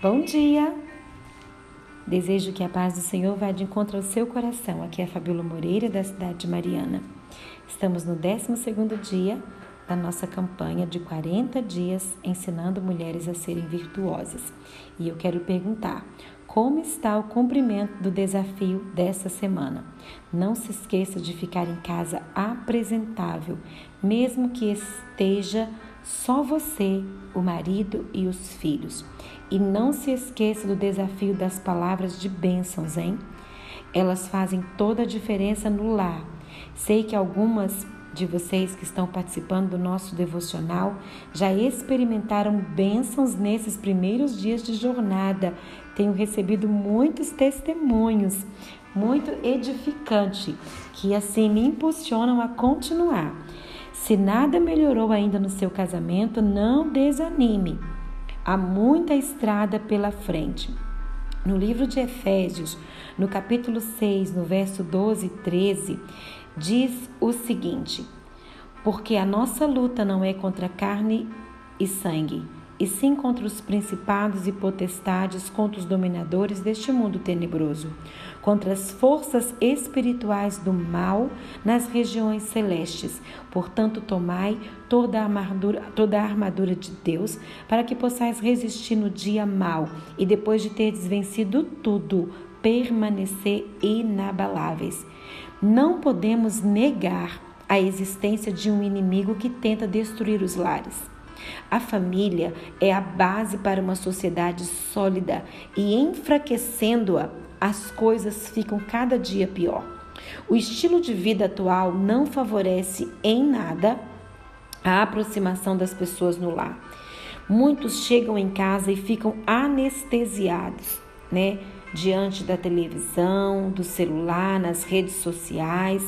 Bom dia! Desejo que a paz do Senhor vá de encontro ao seu coração. Aqui é a Fabíola Moreira, da cidade de Mariana. Estamos no 12 dia da nossa campanha de 40 dias ensinando mulheres a serem virtuosas. E eu quero perguntar: como está o cumprimento do desafio dessa semana? Não se esqueça de ficar em casa apresentável, mesmo que esteja só você, o marido e os filhos. E não se esqueça do desafio das palavras de bênçãos, hein? Elas fazem toda a diferença no lar. Sei que algumas de vocês que estão participando do nosso devocional já experimentaram bênçãos nesses primeiros dias de jornada. Tenho recebido muitos testemunhos, muito edificante, que assim me impulsionam a continuar. Se nada melhorou ainda no seu casamento, não desanime. Há muita estrada pela frente. No livro de Efésios, no capítulo 6, no verso 12 e 13, diz o seguinte: Porque a nossa luta não é contra carne e sangue e sim contra os principados e potestades, contra os dominadores deste mundo tenebroso, contra as forças espirituais do mal nas regiões celestes. Portanto, tomai toda a armadura, toda a armadura de Deus, para que possais resistir no dia mal e depois de teres vencido tudo, permanecer inabaláveis. Não podemos negar a existência de um inimigo que tenta destruir os lares. A família é a base para uma sociedade sólida e enfraquecendo-a, as coisas ficam cada dia pior. O estilo de vida atual não favorece em nada a aproximação das pessoas no lar. Muitos chegam em casa e ficam anestesiados, né? Diante da televisão, do celular, nas redes sociais,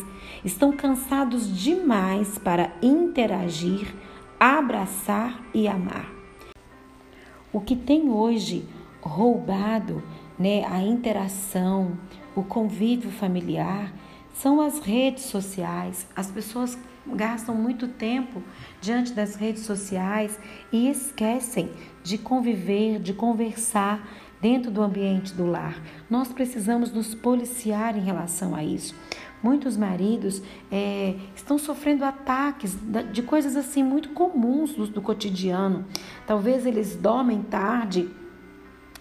estão cansados demais para interagir abraçar e amar. O que tem hoje roubado né, a interação, o convívio familiar, são as redes sociais. As pessoas gastam muito tempo diante das redes sociais e esquecem de conviver, de conversar dentro do ambiente do lar. Nós precisamos nos policiar em relação a isso. Muitos maridos é, estão sofrendo ataques de coisas assim muito comuns do, do cotidiano. Talvez eles dormem tarde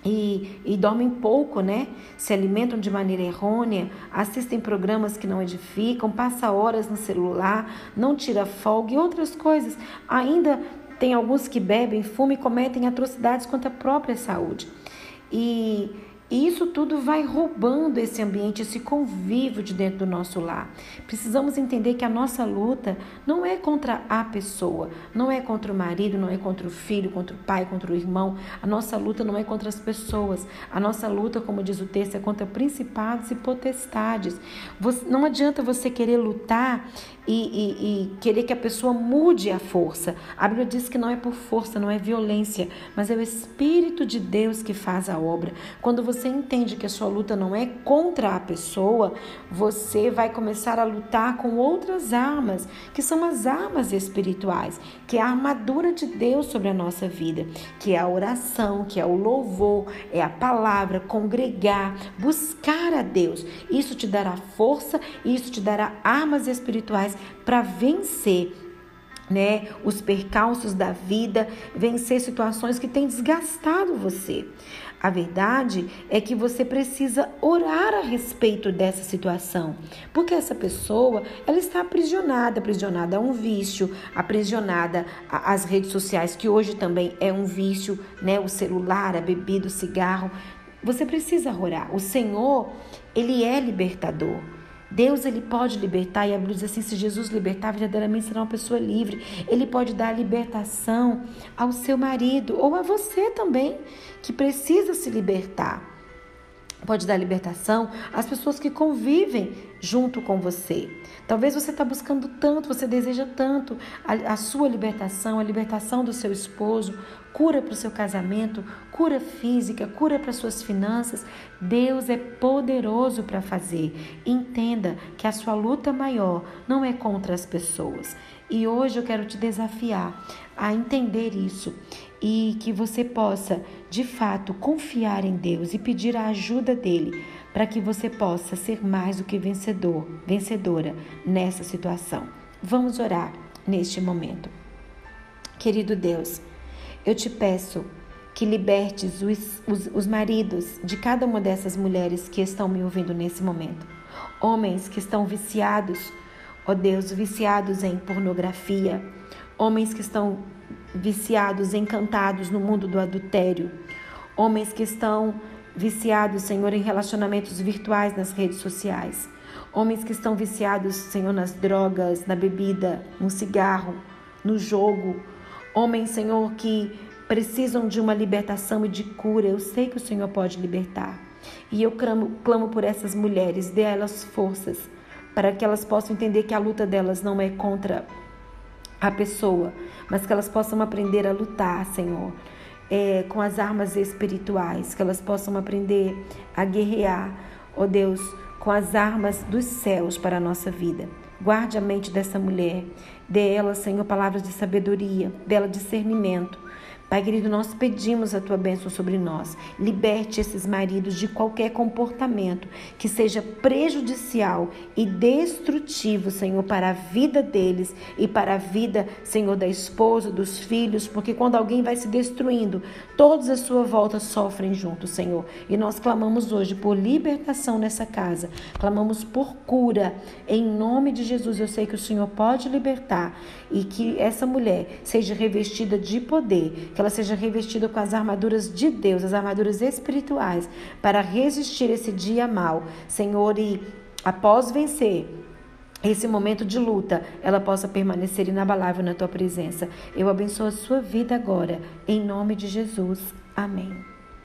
e, e, dormem pouco, né? Se alimentam de maneira errônea, assistem programas que não edificam, passa horas no celular, não tira folga e outras coisas. Ainda tem alguns que bebem, fumam e cometem atrocidades contra a própria saúde. E e isso tudo vai roubando esse ambiente, esse convívio de dentro do nosso lar. Precisamos entender que a nossa luta não é contra a pessoa, não é contra o marido, não é contra o filho, contra o pai, contra o irmão. A nossa luta não é contra as pessoas. A nossa luta, como diz o texto, é contra principados e potestades. não adianta você querer lutar e, e, e querer que a pessoa mude a força. A Bíblia diz que não é por força, não é violência, mas é o Espírito de Deus que faz a obra. Quando você você entende que a sua luta não é contra a pessoa, você vai começar a lutar com outras armas, que são as armas espirituais, que é a armadura de Deus sobre a nossa vida, que é a oração, que é o louvor, é a palavra, congregar, buscar a Deus. Isso te dará força, isso te dará armas espirituais para vencer né, os percalços da vida, vencer situações que têm desgastado você. A verdade é que você precisa orar a respeito dessa situação, porque essa pessoa ela está aprisionada, aprisionada a um vício, aprisionada às redes sociais, que hoje também é um vício, né? O celular, a bebida, o cigarro. Você precisa orar. O Senhor, ele é libertador. Deus ele pode libertar, e a Bíblia diz assim: se Jesus libertar, verdadeiramente será uma pessoa livre. Ele pode dar libertação ao seu marido ou a você também, que precisa se libertar. Pode dar libertação às pessoas que convivem junto com você. Talvez você está buscando tanto, você deseja tanto a, a sua libertação, a libertação do seu esposo, cura para o seu casamento, cura física, cura para suas finanças. Deus é poderoso para fazer. Entenda que a sua luta maior não é contra as pessoas. E hoje eu quero te desafiar a entender isso e que você possa, de fato, confiar em Deus e pedir a ajuda dele para que você possa ser mais do que vencedor, vencedora nessa situação. Vamos orar neste momento. Querido Deus, eu te peço que libertes os, os, os, maridos de cada uma dessas mulheres que estão me ouvindo nesse momento. Homens que estão viciados, ó Deus, viciados em pornografia, homens que estão viciados, encantados no mundo do adultério, homens que estão viciados, Senhor, em relacionamentos virtuais nas redes sociais, homens que estão viciados, Senhor, nas drogas, na bebida, no cigarro, no jogo, homens, Senhor, que precisam de uma libertação e de cura. Eu sei que o Senhor pode libertar. E eu clamo, clamo por essas mulheres, dê a elas forças para que elas possam entender que a luta delas não é contra a pessoa, mas que elas possam aprender a lutar, Senhor, é, com as armas espirituais, que elas possam aprender a guerrear, ó oh Deus, com as armas dos céus para a nossa vida. Guarde a mente dessa mulher, dê ela, Senhor, palavras de sabedoria, dela discernimento, Pai querido, nós pedimos a tua bênção sobre nós. Liberte esses maridos de qualquer comportamento que seja prejudicial e destrutivo, Senhor, para a vida deles e para a vida, Senhor, da esposa, dos filhos, porque quando alguém vai se destruindo, todos à sua volta sofrem junto, Senhor. E nós clamamos hoje por libertação nessa casa, clamamos por cura, em nome de Jesus. Eu sei que o Senhor pode libertar e que essa mulher seja revestida de poder que ela seja revestida com as armaduras de Deus, as armaduras espirituais, para resistir esse dia mal, Senhor, e após vencer esse momento de luta, ela possa permanecer inabalável na tua presença. Eu abençoo a sua vida agora, em nome de Jesus. Amém.